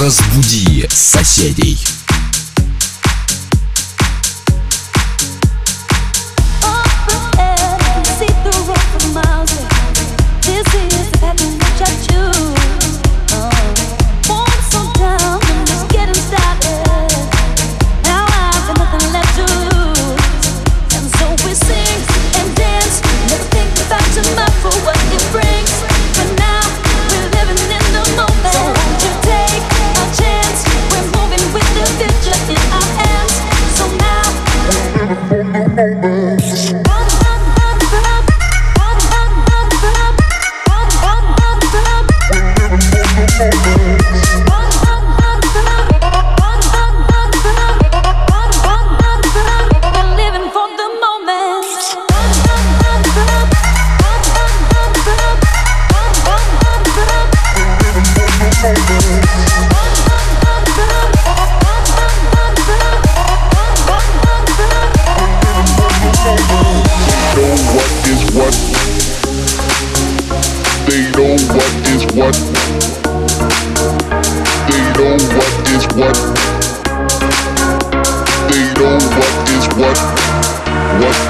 Разбуди соседей.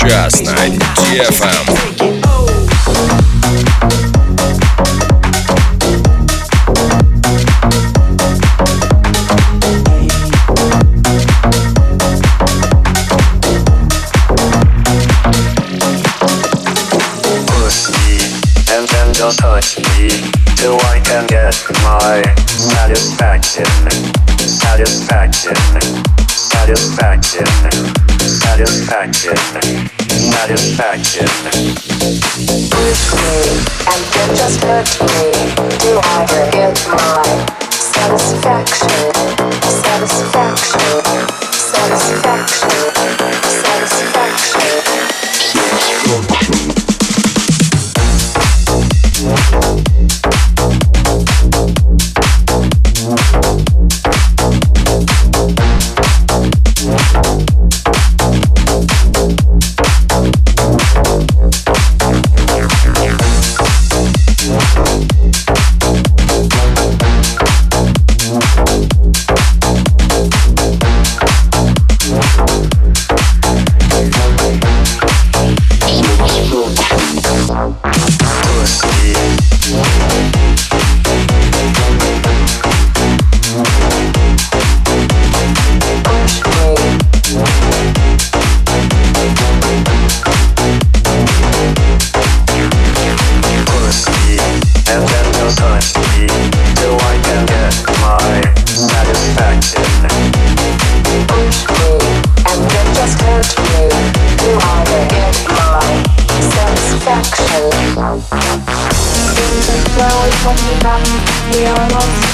сейчас на DFM. just touch me till I can get my satisfaction, satisfaction, satisfaction, satisfaction. satisfaction. Push me and then just hurt me. Do I get my satisfaction? Satisfaction. Satisfaction. Satisfaction.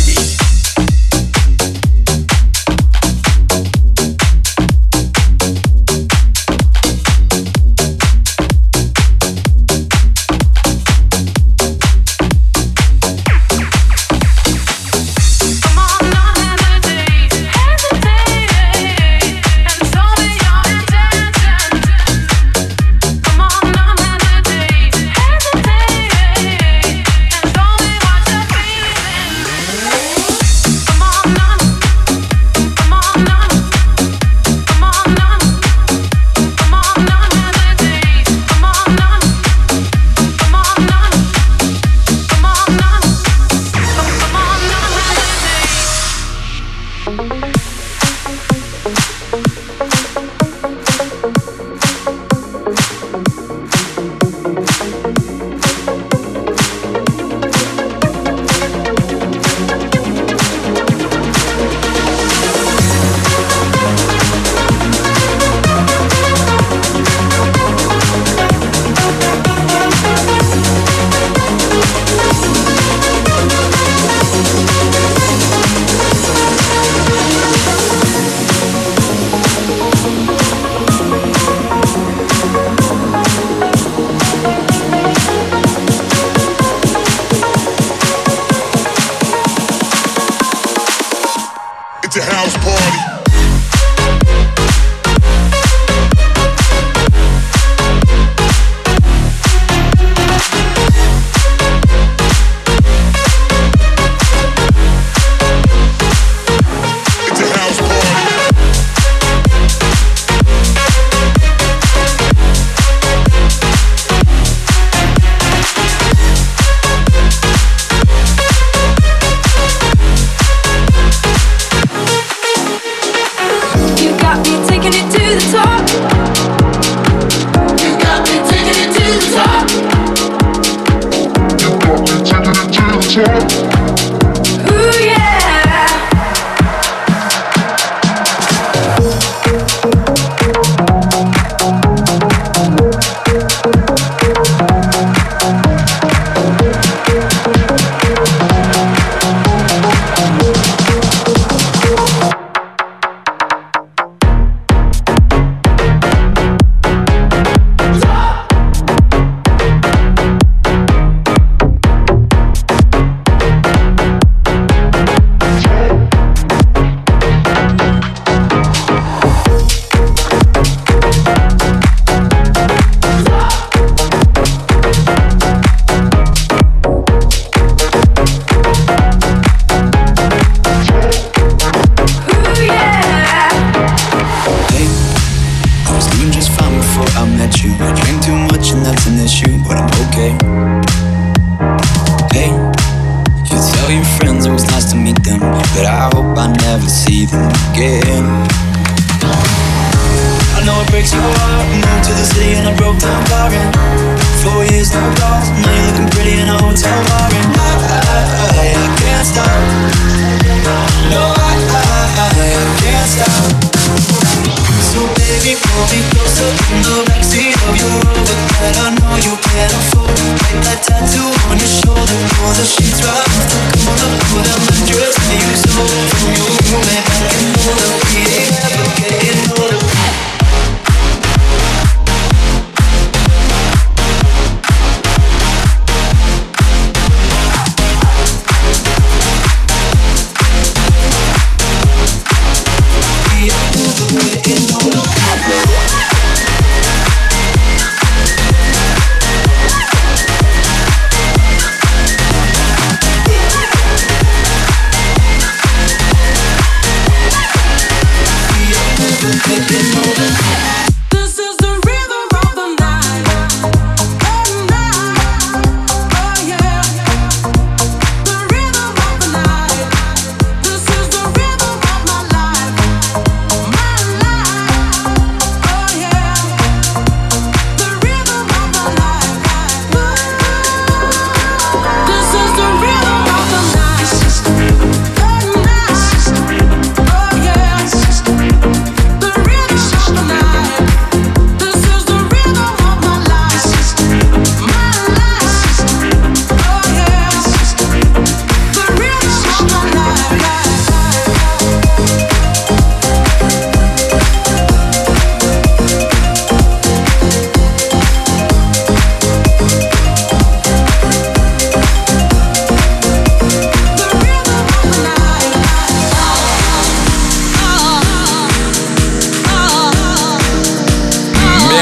city. Pull me closer in the backseat of your Rover that I know you can't afford. Like that tattoo on your shoulder, pull the sheets right off the corner, put a mattress where you stole from your roommate back in Boulder. We ain't ever getting older.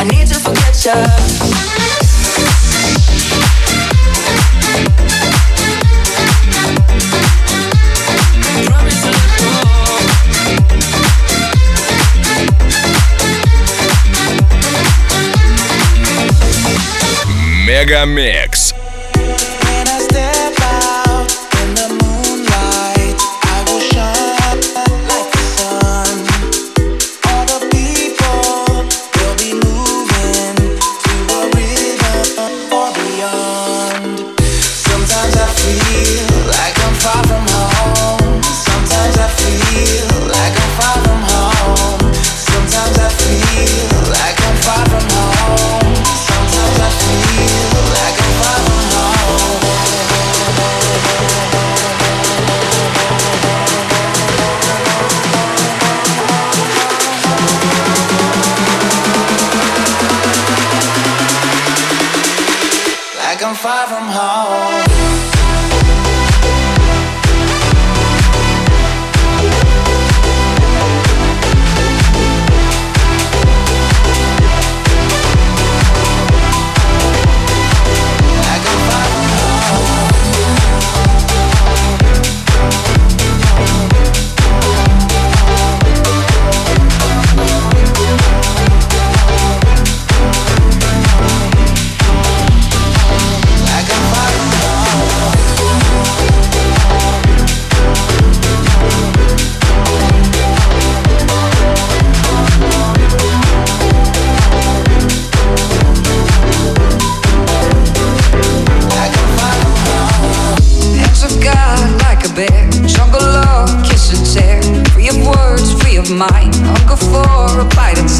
I need to forget you. Promise to let go. Мегамикс. fighting.